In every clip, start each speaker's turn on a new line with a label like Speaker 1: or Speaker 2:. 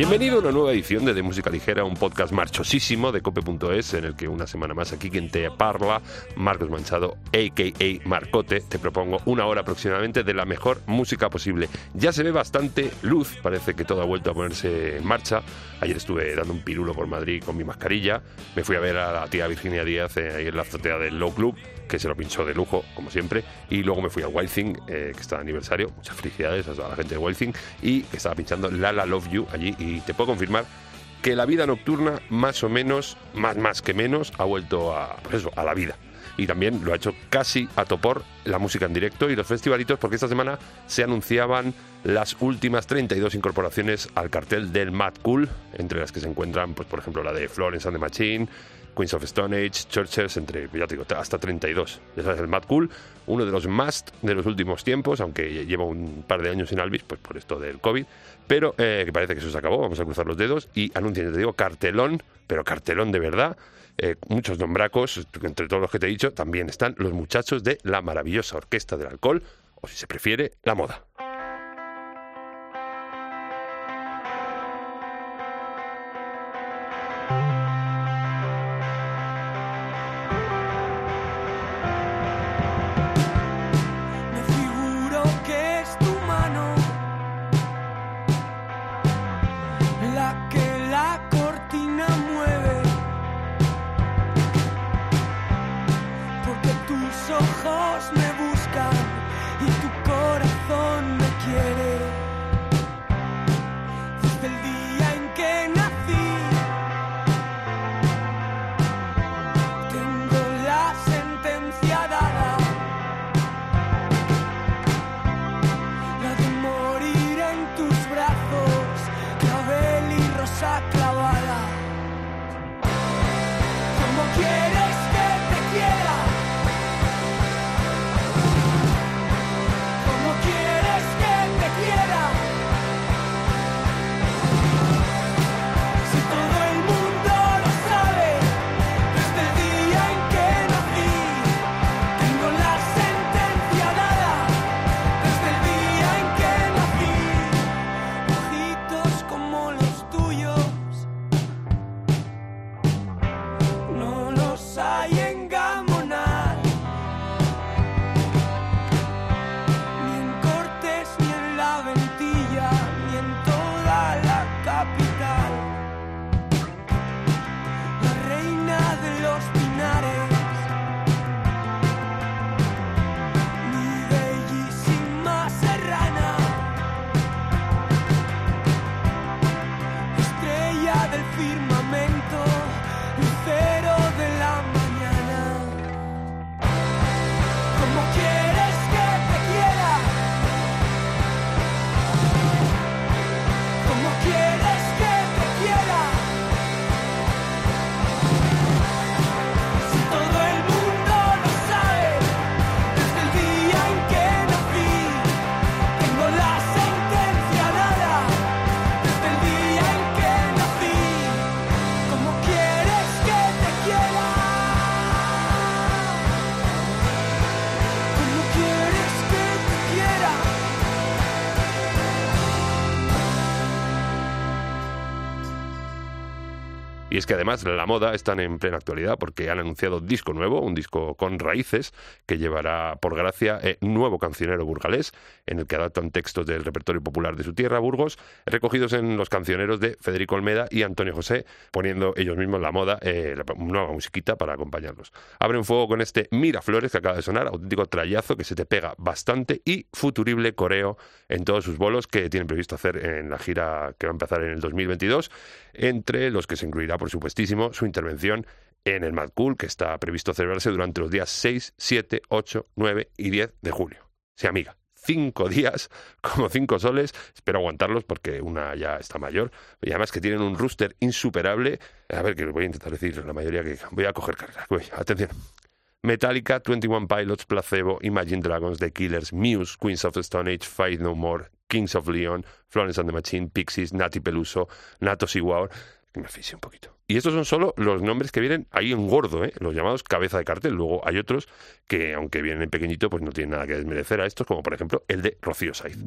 Speaker 1: Bienvenido a una nueva edición de De Música Ligera, un podcast marchosísimo de cope.es en el que una semana más aquí quien te parla, Marcos Manchado, a.k.a. Marcote, te propongo una hora aproximadamente de la mejor música posible. Ya se ve bastante luz, parece que todo ha vuelto a ponerse en marcha. Ayer estuve dando un pirulo por Madrid con mi mascarilla, me fui a ver a la tía Virginia Díaz eh, ahí en la azotea del Low Club, que se lo pinchó de lujo, como siempre, y luego me fui al Wild Thing, eh, que está de aniversario, muchas felicidades a toda la gente de Wild Thing, y que estaba pinchando Lala Love You allí, y te puedo confirmar que la vida nocturna, más o menos, más más que menos, ha vuelto a, pues eso, a la vida. Y también lo ha hecho casi a topor la música en directo y los festivalitos, porque esta semana se anunciaban las últimas 32 incorporaciones al cartel del Mad Cool, entre las que se encuentran, pues por ejemplo, la de Florence and the Machine, Queens of Stone Age, Churches, entre, ya te digo, hasta 32. Ya sabes, el Mad Cool, uno de los más de los últimos tiempos, aunque lleva un par de años sin Alvis, pues por esto del COVID, pero eh, que parece que eso se acabó, vamos a cruzar los dedos, y anuncian, te digo, cartelón, pero cartelón de verdad, eh, muchos nombracos, entre todos los que te he dicho, también están los muchachos de la maravillosa Orquesta del Alcohol, o si se prefiere, la moda.
Speaker 2: Ojos me Y
Speaker 1: es que además la moda están en plena actualidad porque han anunciado disco nuevo, un disco con raíces que llevará por gracia eh, nuevo cancionero burgalés en el que adaptan textos del repertorio popular de su tierra, Burgos, recogidos en los cancioneros de Federico Olmeda y Antonio José, poniendo ellos mismos la moda, eh, la nueva musiquita para acompañarlos. Abren fuego con este Miraflores que acaba de sonar, auténtico trayazo que se te pega bastante y futurible coreo en todos sus bolos que tienen previsto hacer en la gira que va a empezar en el 2022, entre los que se incluirá por supuestísimo, su intervención en el Mad Cool, que está previsto celebrarse durante los días 6, 7, 8, 9 y 10 de julio. Sí, amiga, cinco días, como cinco soles. Espero aguantarlos porque una ya está mayor. Y además que tienen un rooster insuperable. A ver, que voy a intentar decir la mayoría que voy a coger. Voy, atención. Metallica, 21 Pilots, Placebo, Imagine Dragons, The Killers, Muse, Queens of the Stone Age, Fight No More, Kings of Leon, Florence and the Machine, Pixies, Nati Peluso, Nato Siguar, que me un poquito. Y estos son solo los nombres que vienen ahí en gordo, ¿eh? los llamados cabeza de cartel. Luego hay otros que, aunque vienen en pequeñito, pues no tienen nada que desmerecer a estos, como por ejemplo el de Rocío Saiz.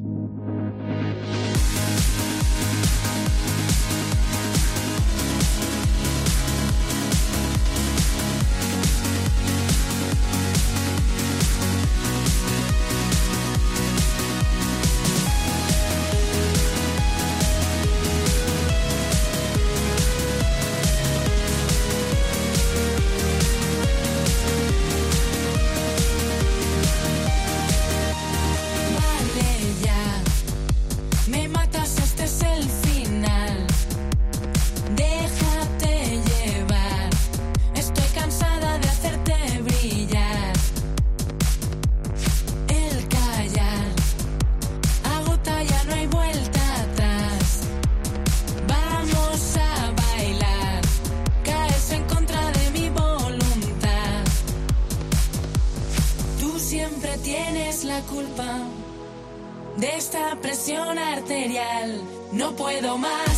Speaker 3: Puedo más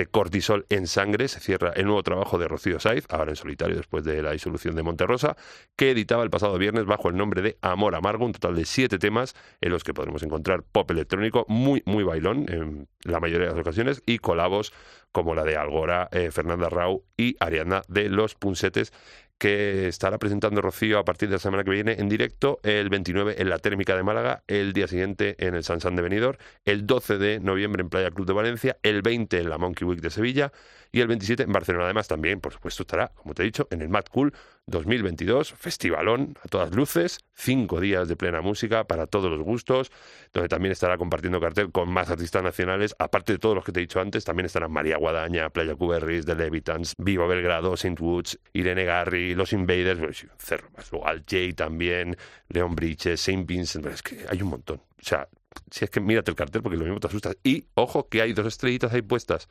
Speaker 1: este cortisol en sangre se cierra el nuevo trabajo de Rocío Saiz, ahora en solitario después de la disolución de Monterrosa, que editaba el pasado viernes bajo el nombre de Amor Amargo, un total de siete temas en los que podremos encontrar pop electrónico muy, muy bailón en la mayoría de las ocasiones y colabos como la de Algora, eh, Fernanda Rau y Ariadna de Los Punsetes que estará presentando Rocío a partir de la semana que viene en directo, el 29 en la Térmica de Málaga, el día siguiente en el Sansan de Benidorm, el 12 de noviembre en Playa Club de Valencia, el 20 en la Monkey Week de Sevilla y el 27 en Barcelona. Además, también, por supuesto, estará, como te he dicho, en el Mad Cool 2022, festivalón a todas luces, cinco días de plena música para todos los gustos, donde también estará compartiendo cartel con más artistas nacionales, aparte de todos los que te he dicho antes, también estarán María Guadaña, Playa Cuberris, The Levitans, Vivo Belgrado, Saint Woods, Irene Garry, Los Invaders, un cerro más, Al Jay también, Leon Bridges, Saint Vincent, es que hay un montón. O sea, si es que mírate el cartel porque lo mismo te asustas. Y ojo que hay dos estrellitas ahí puestas.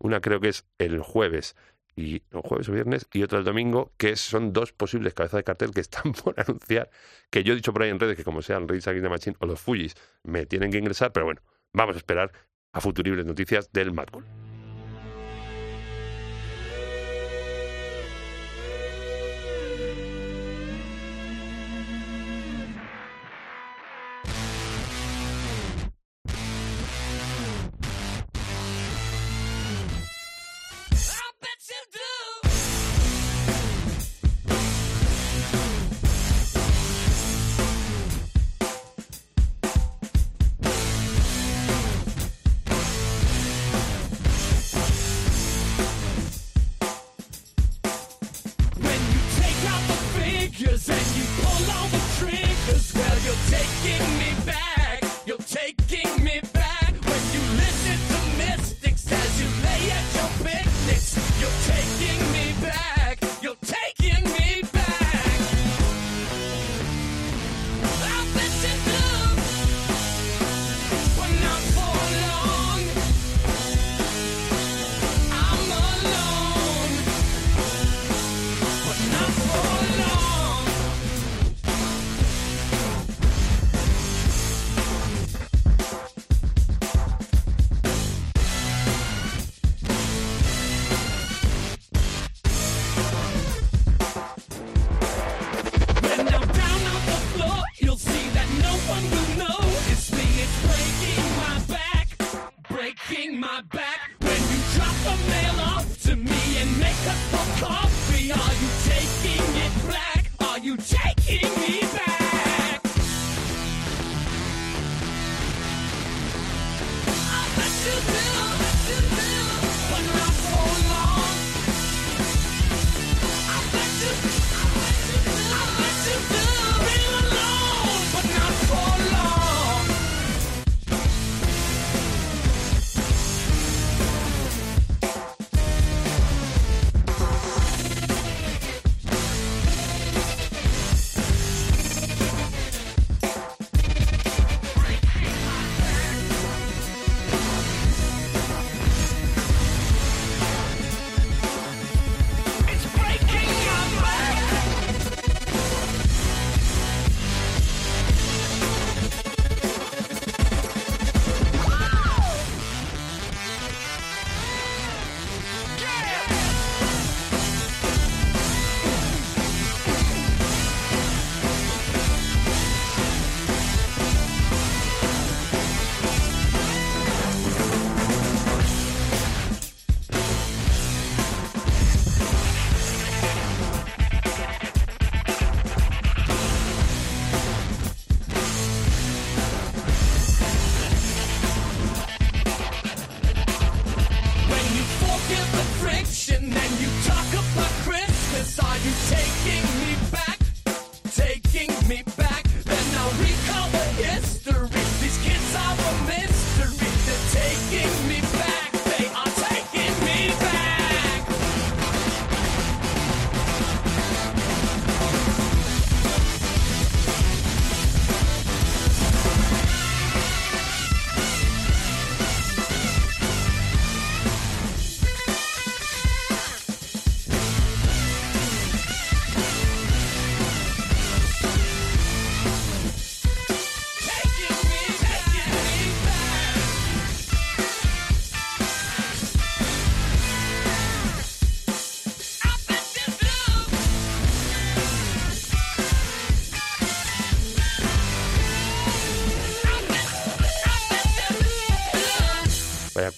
Speaker 1: Una creo que es el jueves y no, jueves o viernes y otra el domingo, que son dos posibles cabezas de cartel que están por anunciar, que yo he dicho por ahí en redes que como sean Rage Against the Machine o los Fujis me tienen que ingresar, pero bueno, vamos a esperar a futuribles noticias del Mad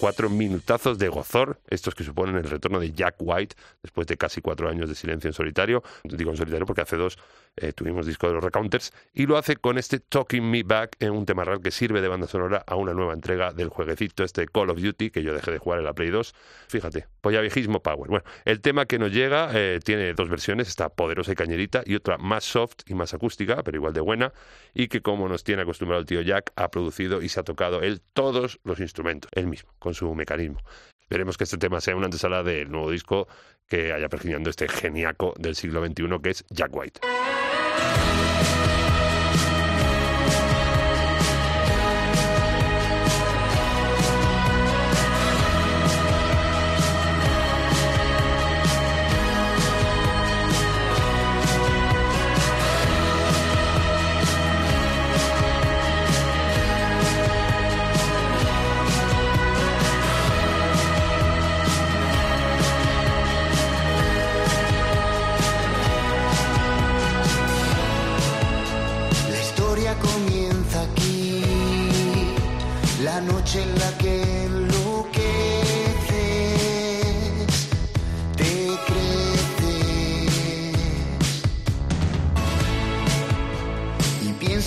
Speaker 1: cuatro minutazos de gozor, estos que suponen el retorno de Jack White después de casi cuatro años de silencio en solitario. Digo en solitario porque hace dos eh, tuvimos disco de los Recounters, y lo hace con este Talking Me Back, en un tema real que sirve de banda sonora a una nueva entrega del jueguecito este Call of Duty, que yo dejé de jugar en la Play 2. Fíjate, polla viejismo power. Bueno, el tema que nos llega eh, tiene dos versiones, esta poderosa y cañerita, y otra más soft y más acústica, pero igual de buena, y que como nos tiene acostumbrado el tío Jack, ha producido y se ha tocado él todos los instrumentos, él mismo, su mecanismo. Esperemos que este tema sea una antesala del nuevo disco que haya pergeñando este geniaco del siglo XXI que es Jack White.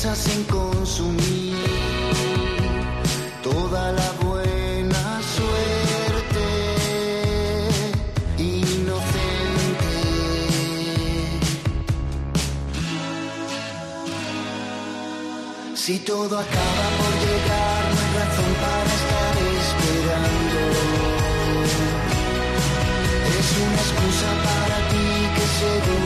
Speaker 4: En consumir toda la buena suerte inocente. Si todo acaba por llegar, no hay razón para estar esperando. Es una excusa para ti que seguro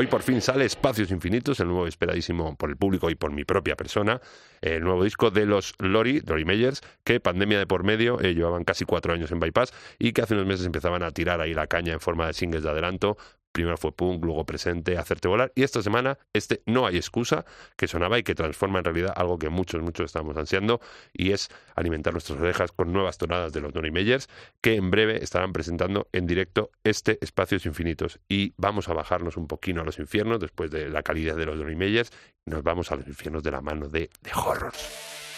Speaker 1: Hoy por fin sale Espacios Infinitos, el nuevo esperadísimo por el público y por mi propia persona, el nuevo disco de los Lori, Lori Meyers, que pandemia de por medio, eh, llevaban casi cuatro años en Bypass y que hace unos meses empezaban a tirar ahí la caña en forma de singles de adelanto
Speaker 5: Primero fue punk, luego presente, hacerte volar. Y esta semana, este No hay excusa, que sonaba y que transforma en realidad algo que muchos, muchos estamos ansiando, y es alimentar nuestras orejas con nuevas tonadas de los Donny Meyers, que en breve estarán presentando en directo este Espacios Infinitos. Y vamos a bajarnos un poquito a los infiernos después de la calidad de los Donny Meyers. Nos vamos a los infiernos de la mano de, de Horrors.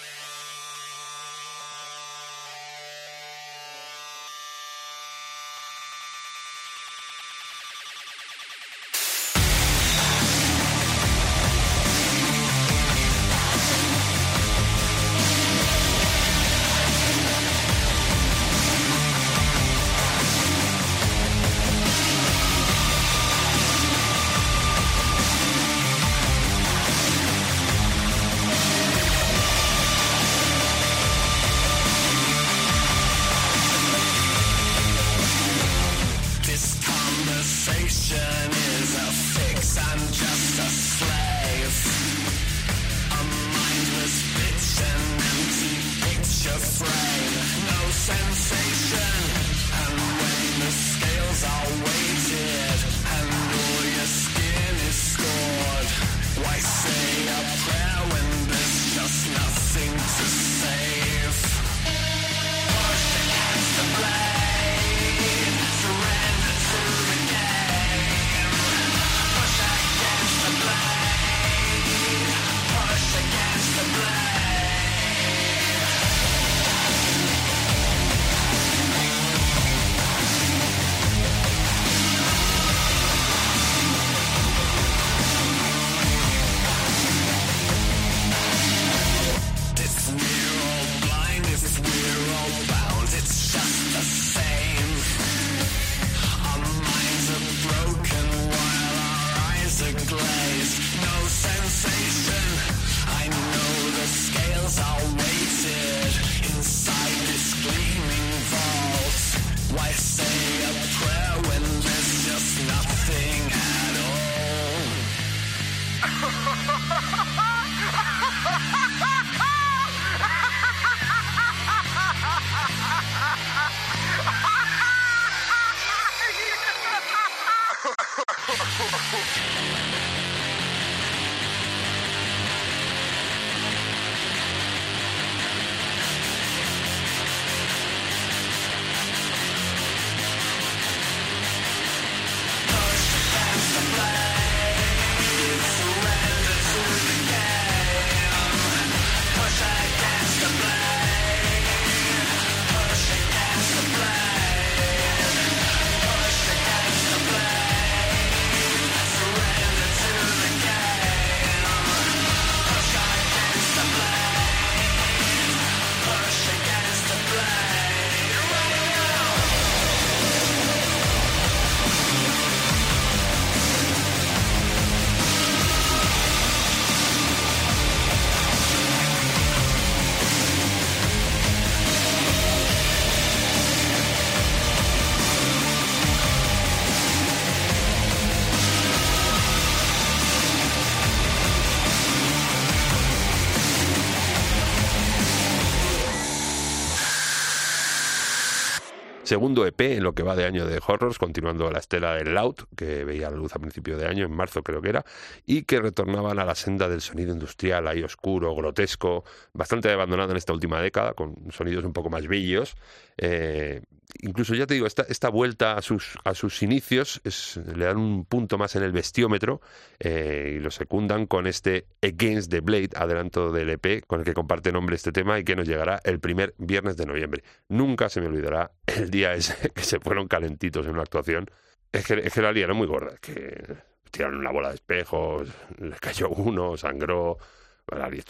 Speaker 5: Segundo EP en lo que va de año de Horrors, continuando la estela del Loud, que veía la luz a principio de año, en marzo creo que era, y que retornaban a la senda del sonido industrial, ahí oscuro, grotesco, bastante abandonado en esta última década, con sonidos un poco más bellos. Eh, incluso ya te digo, esta, esta vuelta a sus, a sus inicios es- le dan un punto más en el bestiómetro eh, y lo secundan con este Against the Blade, adelanto del EP, con el que comparte nombre este tema y que nos llegará el primer viernes de noviembre. Nunca se me olvidará el día ese que se fueron calentitos en una actuación. Es que, es que la liaron muy gorda, es que tiraron una bola de espejos, le cayó uno, sangró,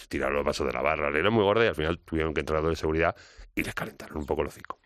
Speaker 5: tiraron los vasos de la barra, la liaron muy gorda y al final tuvieron que entrar de seguridad y les calentaron un poco el hocico.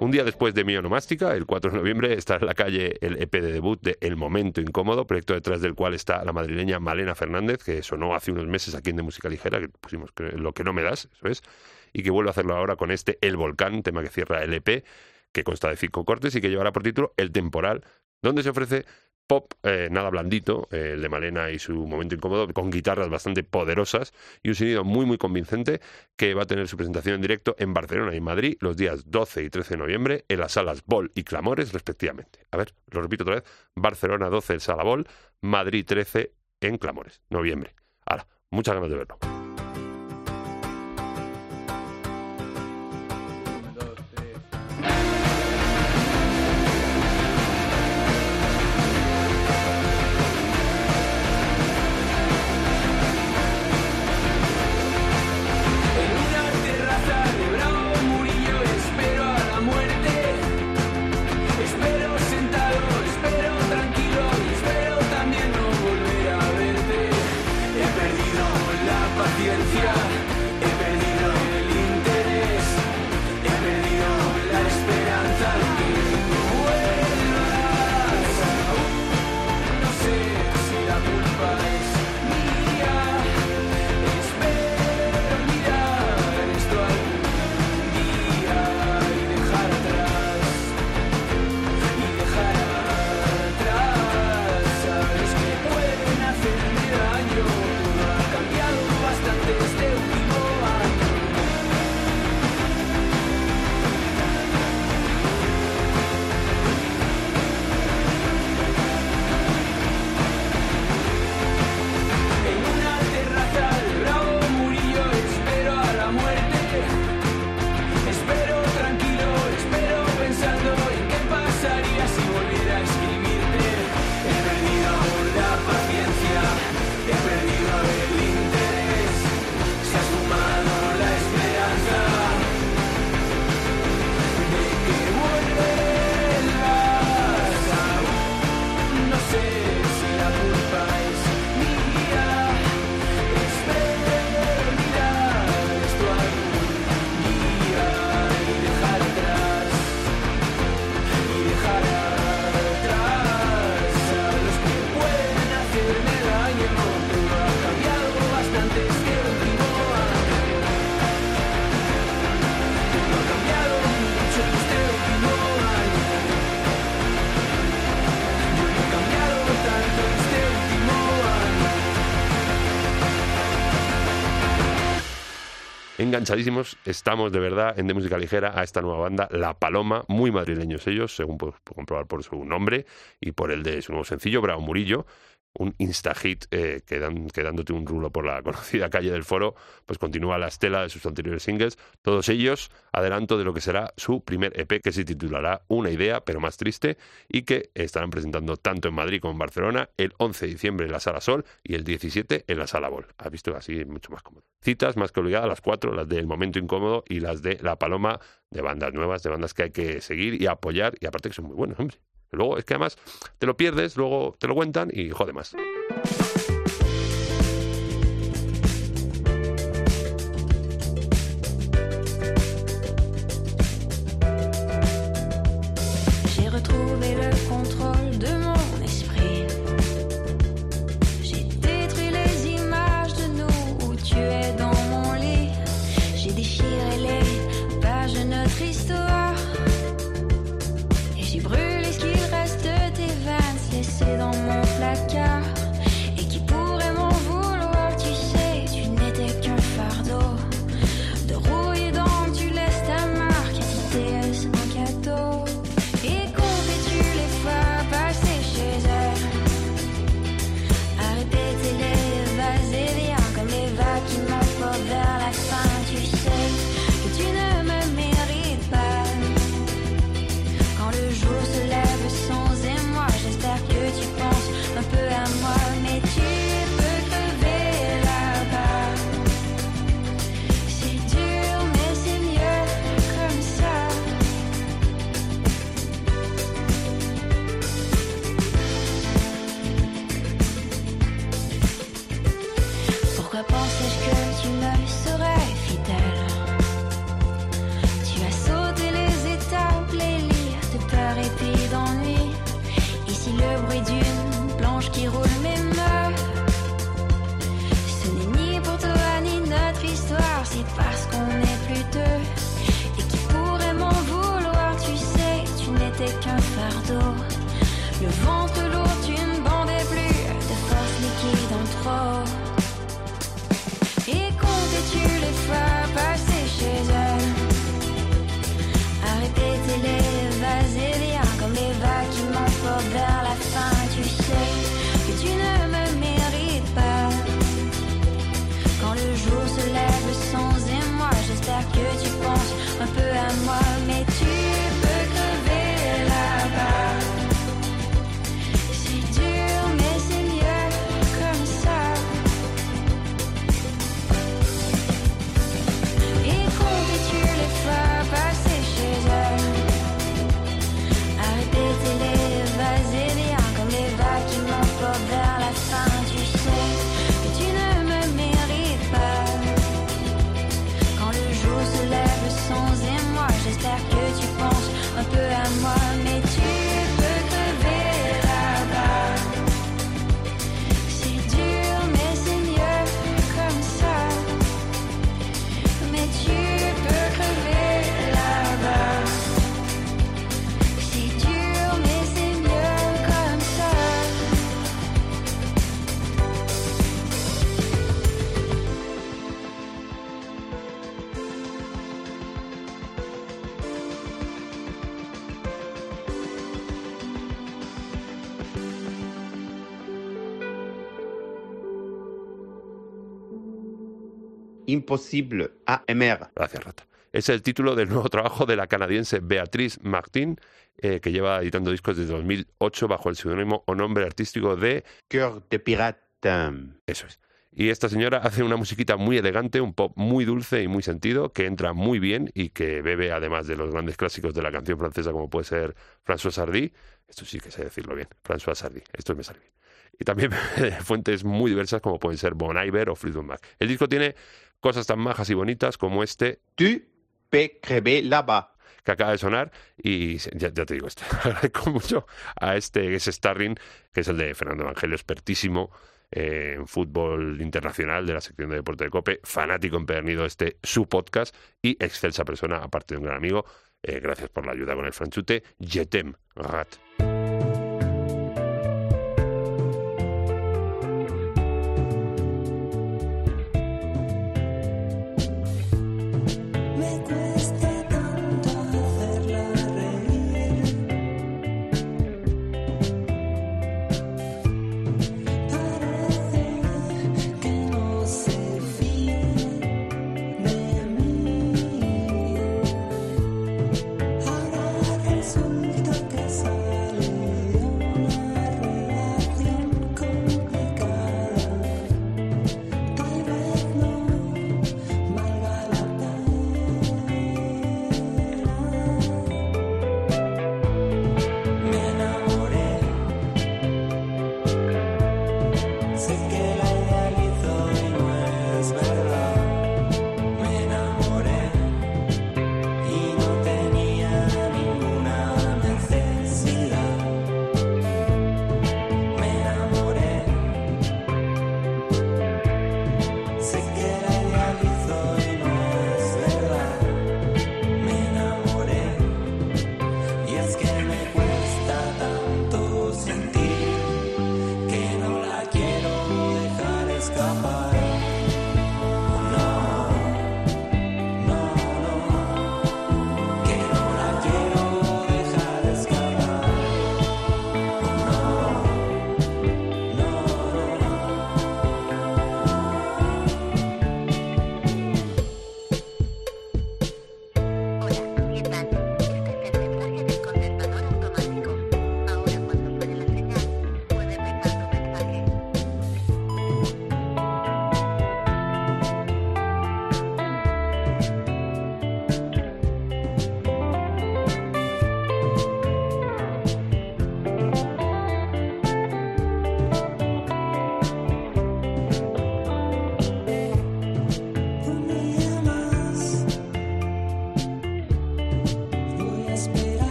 Speaker 6: Un
Speaker 1: día después de mi onomástica, el 4 de noviembre, está en la calle el EP de debut de El Momento Incómodo, proyecto detrás del cual está la madrileña Malena Fernández, que sonó hace unos meses aquí en De Música Ligera, que pusimos Lo que no me das, eso es, y que vuelve a hacerlo ahora con este El Volcán, tema que cierra el EP, que consta de cinco cortes y que llevará por título El Temporal, donde se ofrece pop eh, nada blandito, eh, el de Malena y su momento incómodo, con guitarras bastante poderosas y un sonido muy muy convincente que va a tener su presentación en directo en Barcelona y Madrid los días 12 y 13 de noviembre en las salas Bol y Clamores respectivamente. A ver, lo repito otra vez, Barcelona 12 en Sala Bol, Madrid 13 en Clamores, noviembre. Ahora, muchas ganas de verlo.
Speaker 7: Enganchadísimos estamos de verdad en de música ligera a esta nueva banda, La Paloma, muy madrileños ellos, según puedes comprobar por su nombre y por el de su nuevo sencillo, Bravo Murillo un insta-hit eh, que, dan- que dándote un rulo por la conocida calle del foro, pues continúa la estela de sus anteriores singles, todos ellos adelanto de lo que será su primer EP que se titulará Una idea, pero más triste, y que estarán presentando tanto en Madrid como en Barcelona el 11 de diciembre en la Sala Sol y el 17 en la Sala Bol. Has visto así mucho más cómodo. Citas más que obligadas, las cuatro, las del Momento Incómodo y las de La Paloma, de bandas nuevas, de bandas que hay que seguir y apoyar, y aparte que son muy buenos, hombre. Luego es que además te lo pierdes, luego te lo cuentan y jode más.
Speaker 8: Impossible AMR.
Speaker 7: Gracias, Rata. Es el título del nuevo trabajo de la canadiense Beatriz Martin, eh, que lleva editando discos desde 2008 bajo el seudónimo o nombre artístico de
Speaker 8: Cœur de pirate.
Speaker 7: Eso es. Y esta señora hace una musiquita muy elegante, un pop muy dulce y muy sentido, que entra muy bien y que bebe además de los grandes clásicos de la canción francesa como puede ser François Sardy. Esto sí que sé decirlo bien, François Sardy. Esto me sale bien. Y también fuentes muy diversas como pueden ser Bon Iver o Fleetwood Mac. El disco tiene cosas tan majas y bonitas como este
Speaker 8: Tu crever là-bas.
Speaker 7: que acaba de sonar y ya, ya te digo esto, agradezco mucho a este ese Starring, que es el de Fernando Evangelio, expertísimo eh, en fútbol internacional de la sección de deporte de COPE, fanático empedernido de este su podcast y excelsa persona, aparte de un gran amigo. Eh, gracias por la ayuda con el franchute. Jetem, Rat.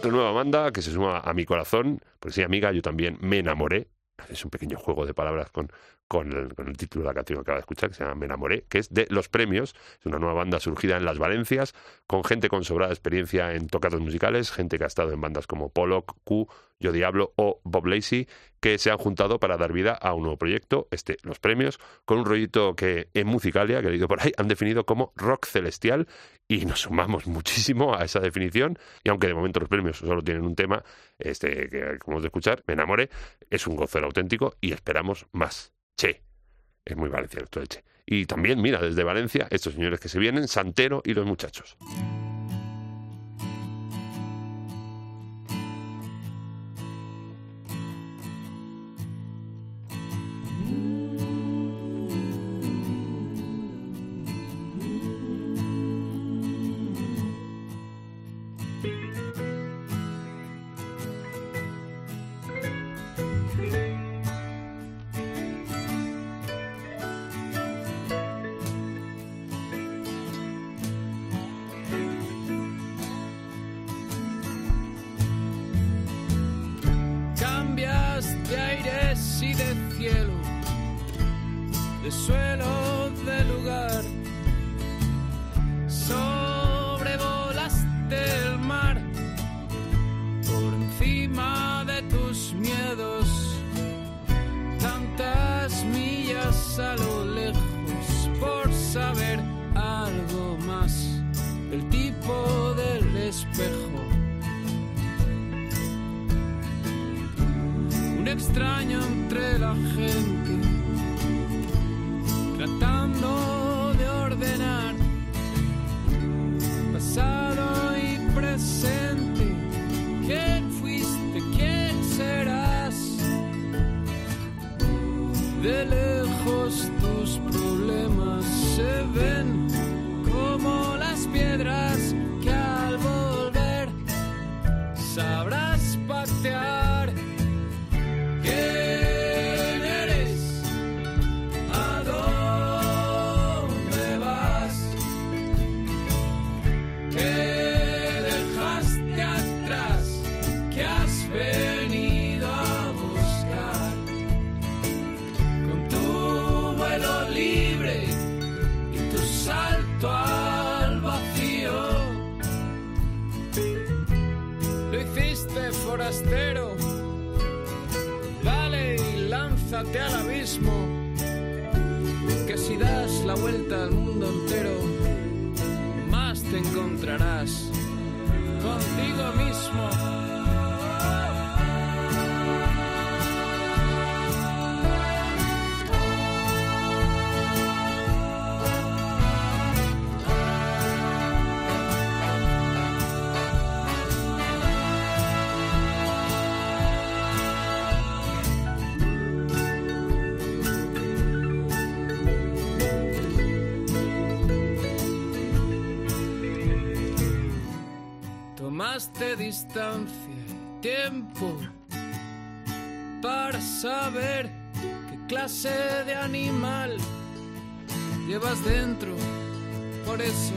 Speaker 1: Otra nueva banda que se suma a mi corazón, porque sí, amiga, yo también me enamoré. Es un pequeño juego de palabras con, con, el, título de la canción que acaba de escuchar, que se llama Me enamoré, que es de Los Premios. Es una nueva banda surgida en Las Valencias, con gente con sobrada experiencia en tocados musicales, gente que ha estado en bandas como Pollock, Q, Yo Diablo o Bob Lacey, que se han juntado para dar vida a un nuevo proyecto, este Los Premios, con un rollito que en Musicalia, que he leído por ahí, han definido como rock celestial y nos sumamos muchísimo a esa definición y aunque de momento los premios solo tienen un tema, este que acabamos de escuchar, Me enamoré, es un gozo auténtico y esperamos más. Che, es muy valenciano esto de Che. Y también, mira, desde Valencia, estos señores que se vienen, Santero y los muchachos.
Speaker 9: Distancia y tiempo para saber qué clase de animal llevas dentro. Por eso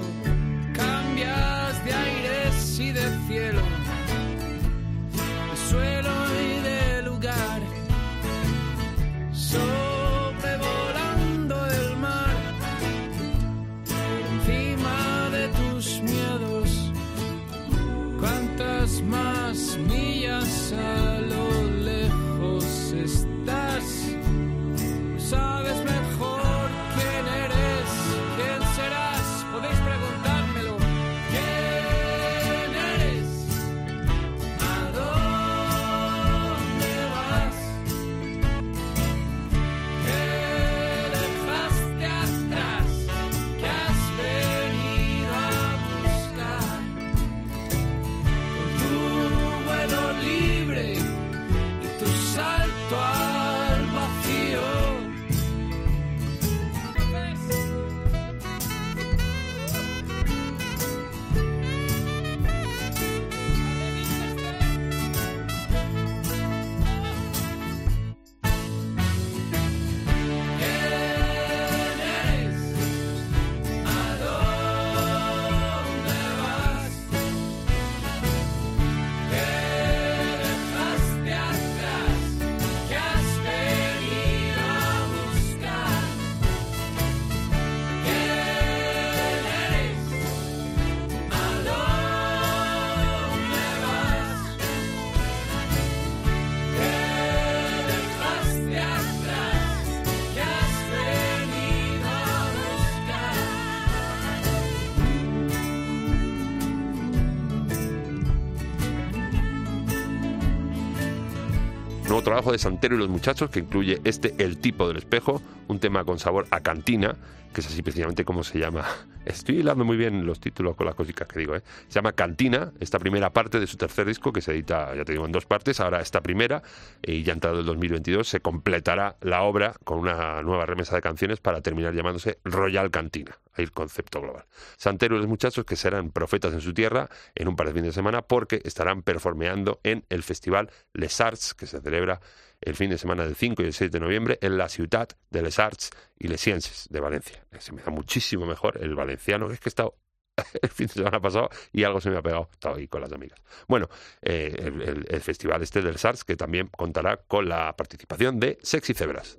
Speaker 10: trabajo de Santero y los muchachos que incluye este El tipo del espejo, un tema con sabor a cantina, que es así precisamente como se llama. Estoy hilando muy bien los títulos con las cositas que digo, ¿eh? Se llama Cantina, esta primera parte de su tercer disco que se edita, ya te digo, en dos partes. Ahora esta primera, y ya entrado el 2022, se completará la obra con una nueva remesa de canciones para terminar llamándose Royal Cantina. El concepto global. Santero y los muchachos que serán profetas en su tierra en un par de fines de semana porque estarán performeando en el festival Les Arts que se celebra el fin de semana del 5 y el 6 de noviembre en la ciudad de Les Arts y Les Sciences de Valencia. Se me da muchísimo mejor el valenciano, es que he estado el fin de semana pasado y algo se me ha pegado, he estado ahí con las amigas. Bueno, eh, el festival este del SARS que también contará con la participación de Sexy Cebras.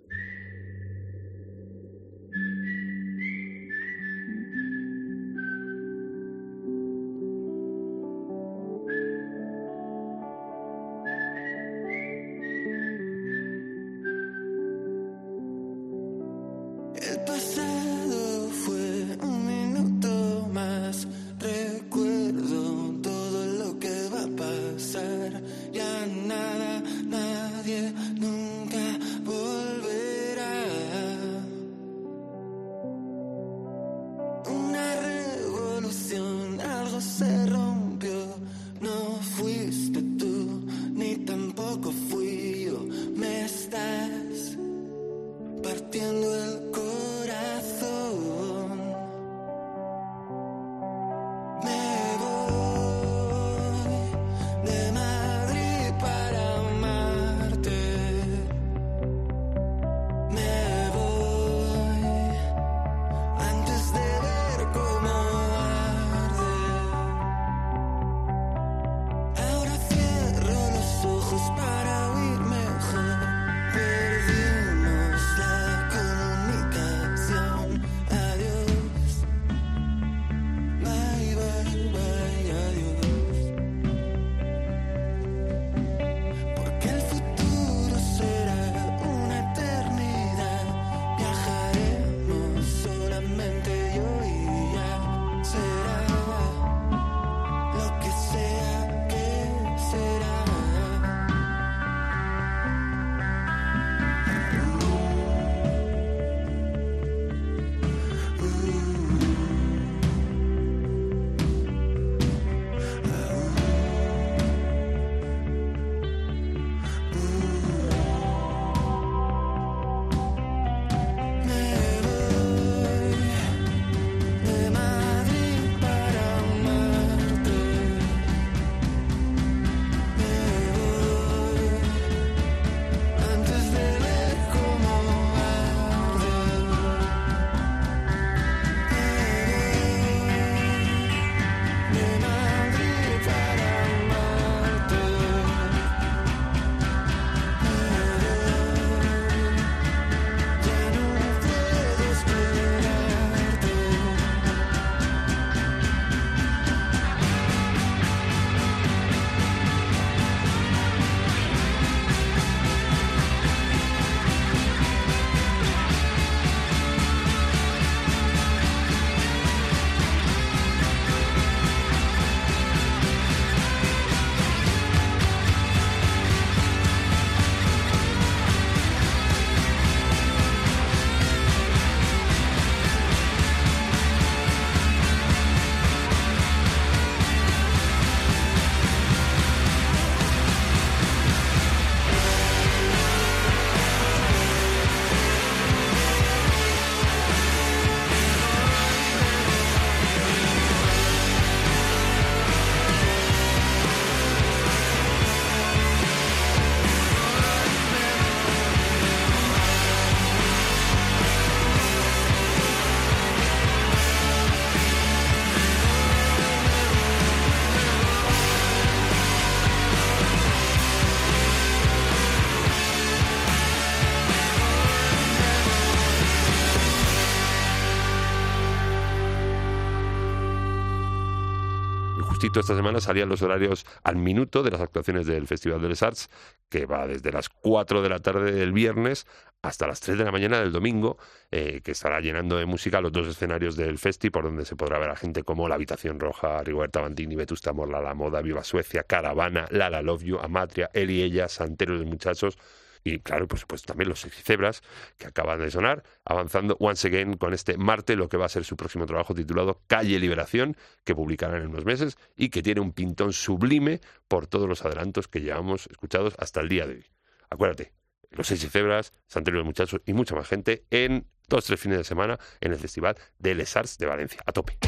Speaker 10: Esta semana salían los horarios al minuto de las actuaciones del Festival de Les Arts, que va desde las 4 de la tarde del viernes
Speaker 1: hasta las 3 de la mañana del domingo, eh, que estará llenando de música los dos escenarios del festi, por donde se podrá ver a gente como La Habitación Roja, Rigoberta Bandini, Vetusta Morla, La Moda, Viva Suecia, Caravana, Lala Love You, Amatria, y Ella, Santero de Muchachos, y claro, por supuesto también los Cebras que acaban de sonar, avanzando once again con este Marte, lo que va a ser su próximo trabajo titulado Calle Liberación, que publicarán en unos meses y que tiene un pintón sublime por todos los adelantos que llevamos escuchados hasta el día de hoy. Acuérdate, los Sexy Cebras, Santero de Muchachos y mucha más gente en dos tres fines de semana en el Festival de Les Arts de Valencia. A tope.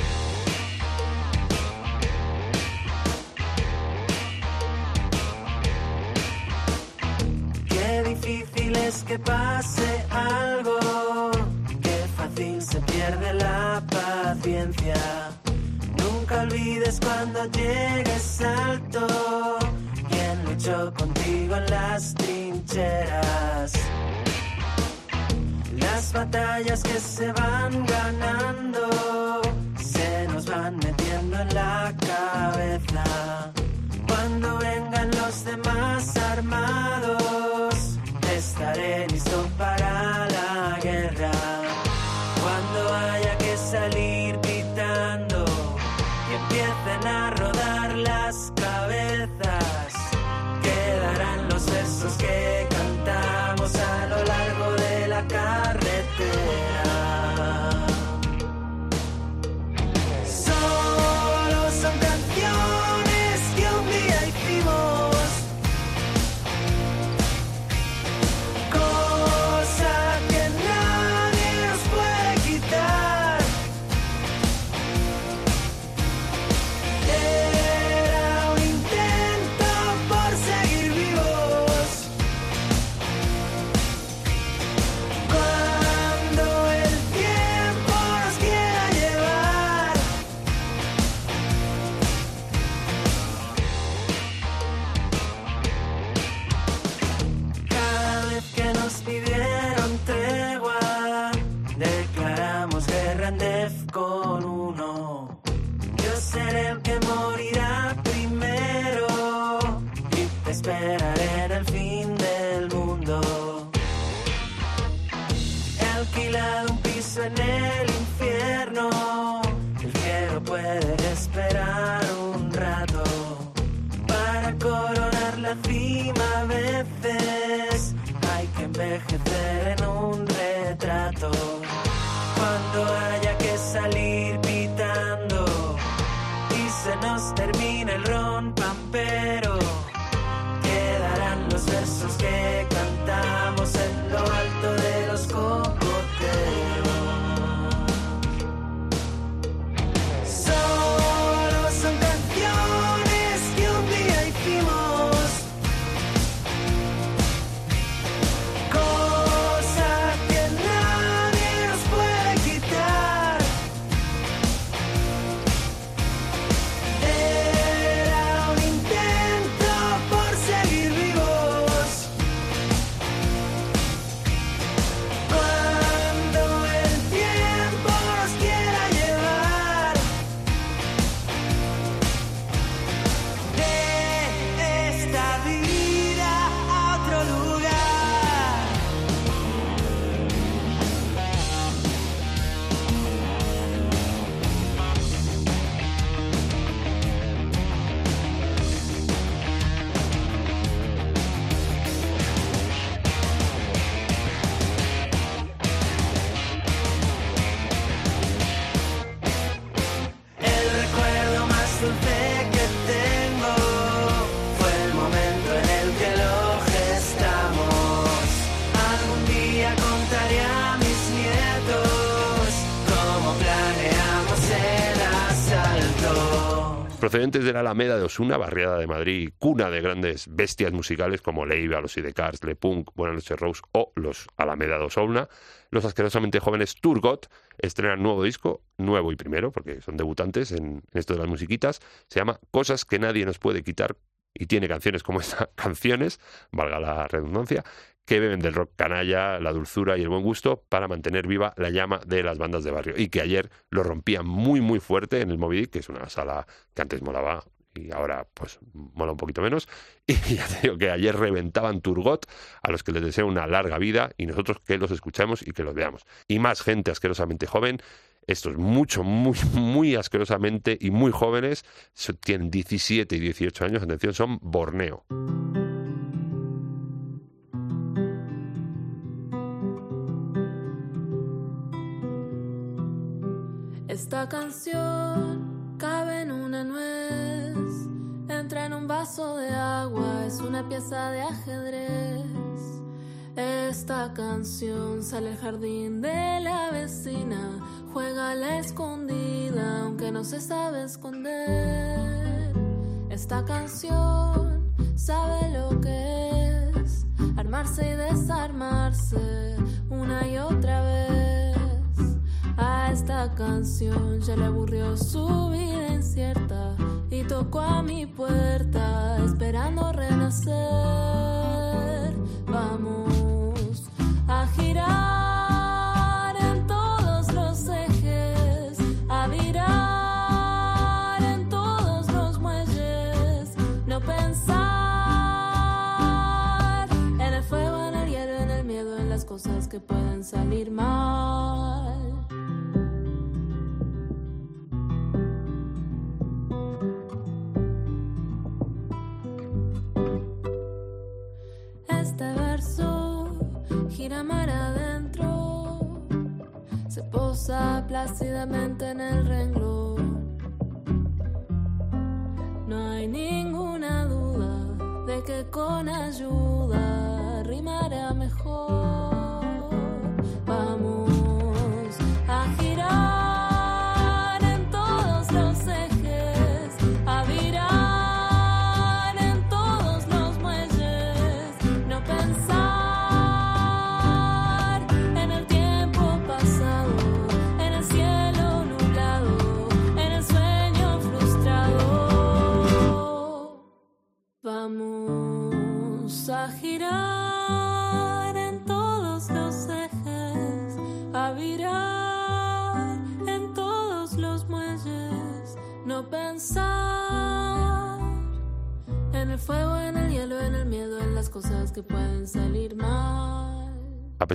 Speaker 11: Que pase algo, qué fácil se pierde la paciencia. Nunca olvides cuando llegues alto, quien luchó contigo en las trincheras. Las batallas que se van ganando se nos van metiendo en la cabeza. Cuando vengan los demás armados, estaré listo para la guerra. Cuando haya que salir pitando y empiecen a
Speaker 1: Procedentes de la Alameda de Osuna, barriada de Madrid, cuna de grandes bestias musicales como Leiva, los Idecars, Le Punk, Buenas noches Rose o los Alameda de Osuna, los asquerosamente jóvenes Turgot estrenan nuevo disco, nuevo y primero, porque son debutantes en, en esto de las musiquitas, se llama Cosas que nadie nos puede quitar y tiene canciones como estas canciones, valga la redundancia, que beben del rock canalla, la dulzura y el buen gusto para mantener viva la llama de las bandas de barrio y que ayer lo rompían muy muy fuerte en el Moby Dick, que es una sala que antes molaba y ahora pues mola un poquito menos. Y que ayer reventaban Turgot, a los que les deseo una larga vida y nosotros que los escuchamos y que los veamos. Y más gente asquerosamente joven, estos mucho, muy, muy asquerosamente y muy jóvenes, tienen 17 y 18 años, atención, son Borneo.
Speaker 12: Esta canción cabe en una nuez, entra en un vaso de agua, es una pieza de ajedrez. Esta canción sale al jardín de la vecina, juega a la escondida, aunque no se sabe esconder. Esta canción sabe lo que es armarse y desarmarse una y otra vez. A esta canción ya le aburrió su vida incierta y tocó a mi puerta esperando renacer. Vamos a girar plácidamente en el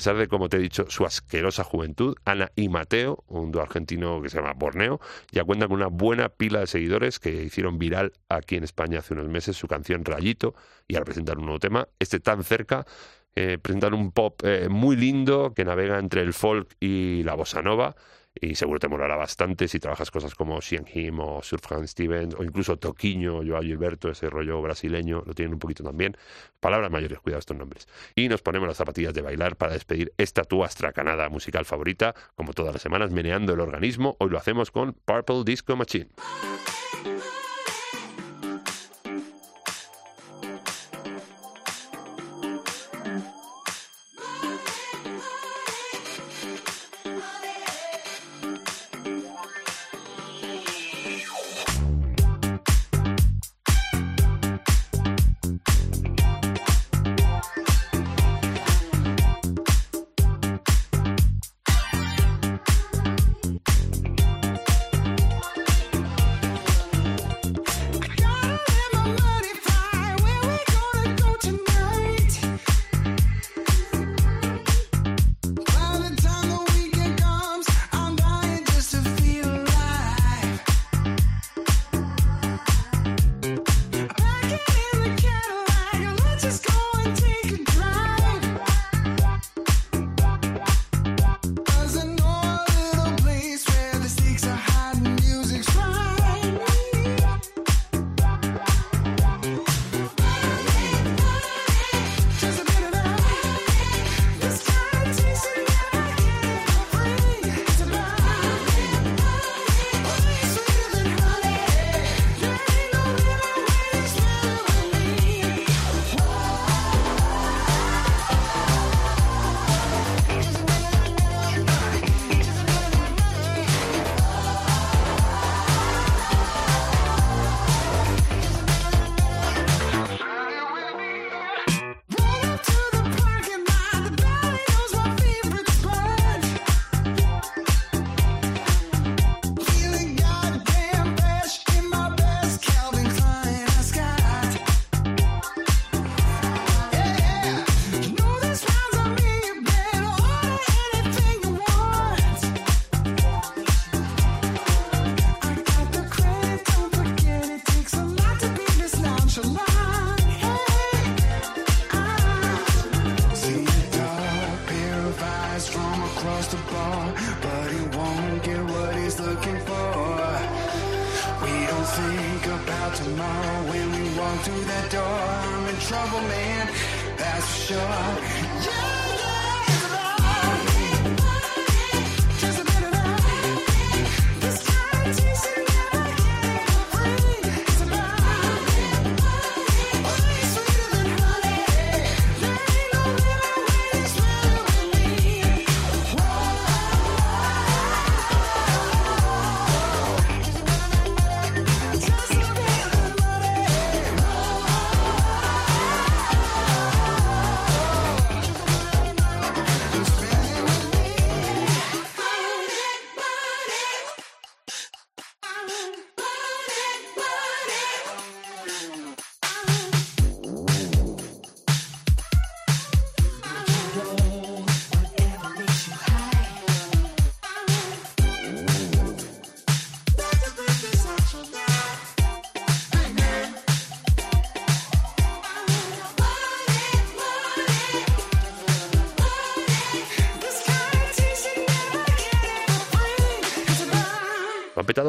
Speaker 1: pesar de, como te he dicho, su asquerosa juventud, Ana y Mateo, un dúo argentino que se llama Borneo, ya cuentan con una buena pila de seguidores que hicieron viral aquí en España hace unos meses su canción Rayito y al presentar un nuevo tema, este tan cerca, eh, presentan un pop eh, muy lindo que navega entre el folk y la bossa nova y seguro te molará bastante si trabajas cosas como Sean Him o Surfran Stevens o incluso Toquinho, Joao Gilberto, ese rollo brasileño, lo tienen un poquito también. Palabras mayores, cuidado estos nombres. Y nos ponemos las zapatillas de bailar para despedir esta tu astracanada musical favorita, como todas las semanas, meneando el organismo. Hoy lo hacemos con Purple Disco Machine.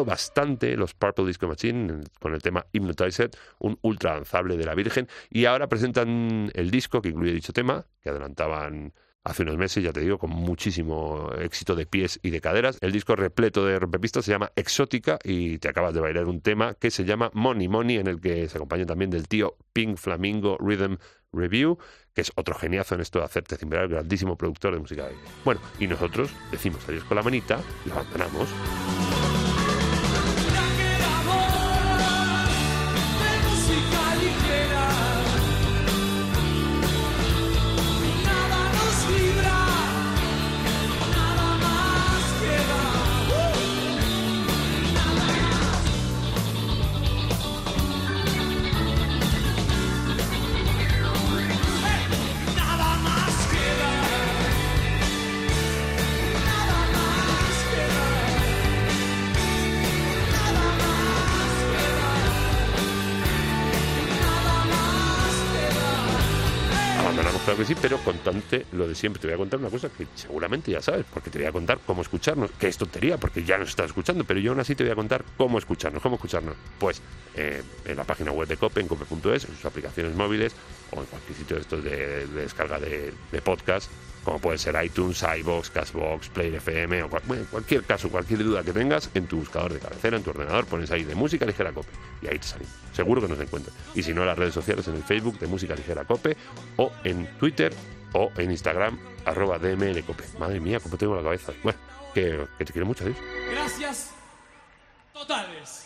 Speaker 1: Bastante los Purple Disco Machine con el tema Hypnotized, un ultra danzable de la Virgen, y ahora presentan el disco que incluye dicho tema, que adelantaban hace unos meses, ya te digo, con muchísimo éxito de pies y de caderas. El disco repleto de rompepistas se llama Exótica y te acabas de bailar un tema que se llama Money Money, en el que se acompaña también del tío Pink Flamingo Rhythm Review, que es otro geniazo en esto de hacerte cimbrar, grandísimo productor de música. Bueno, y nosotros decimos adiós con la manita y abandonamos. Pero contante lo de siempre. Te voy a contar una cosa que seguramente ya sabes, porque te voy a contar cómo escucharnos, que es tontería, porque ya nos estás escuchando, pero yo aún así te voy a contar cómo escucharnos. ¿Cómo escucharnos? Pues eh, en la página web de COPE, en cope.es, en sus aplicaciones móviles o en cualquier sitio de estos de, de descarga de, podcast, como puede ser iTunes, iBox, Castbox, Player FM o cualquier caso, cualquier duda que tengas, en tu buscador de cabecera, en tu ordenador, pones ahí de música ligera COPE y ahí te sale. Seguro que nos encuentras. Y si no, en las redes sociales, en el Facebook de música ligera COPE o en Twitter o en Instagram, arroba DMLCOPE. Madre mía, cómo tengo la cabeza. Bueno, que, que te quiero mucho, adiós.
Speaker 2: Gracias totales.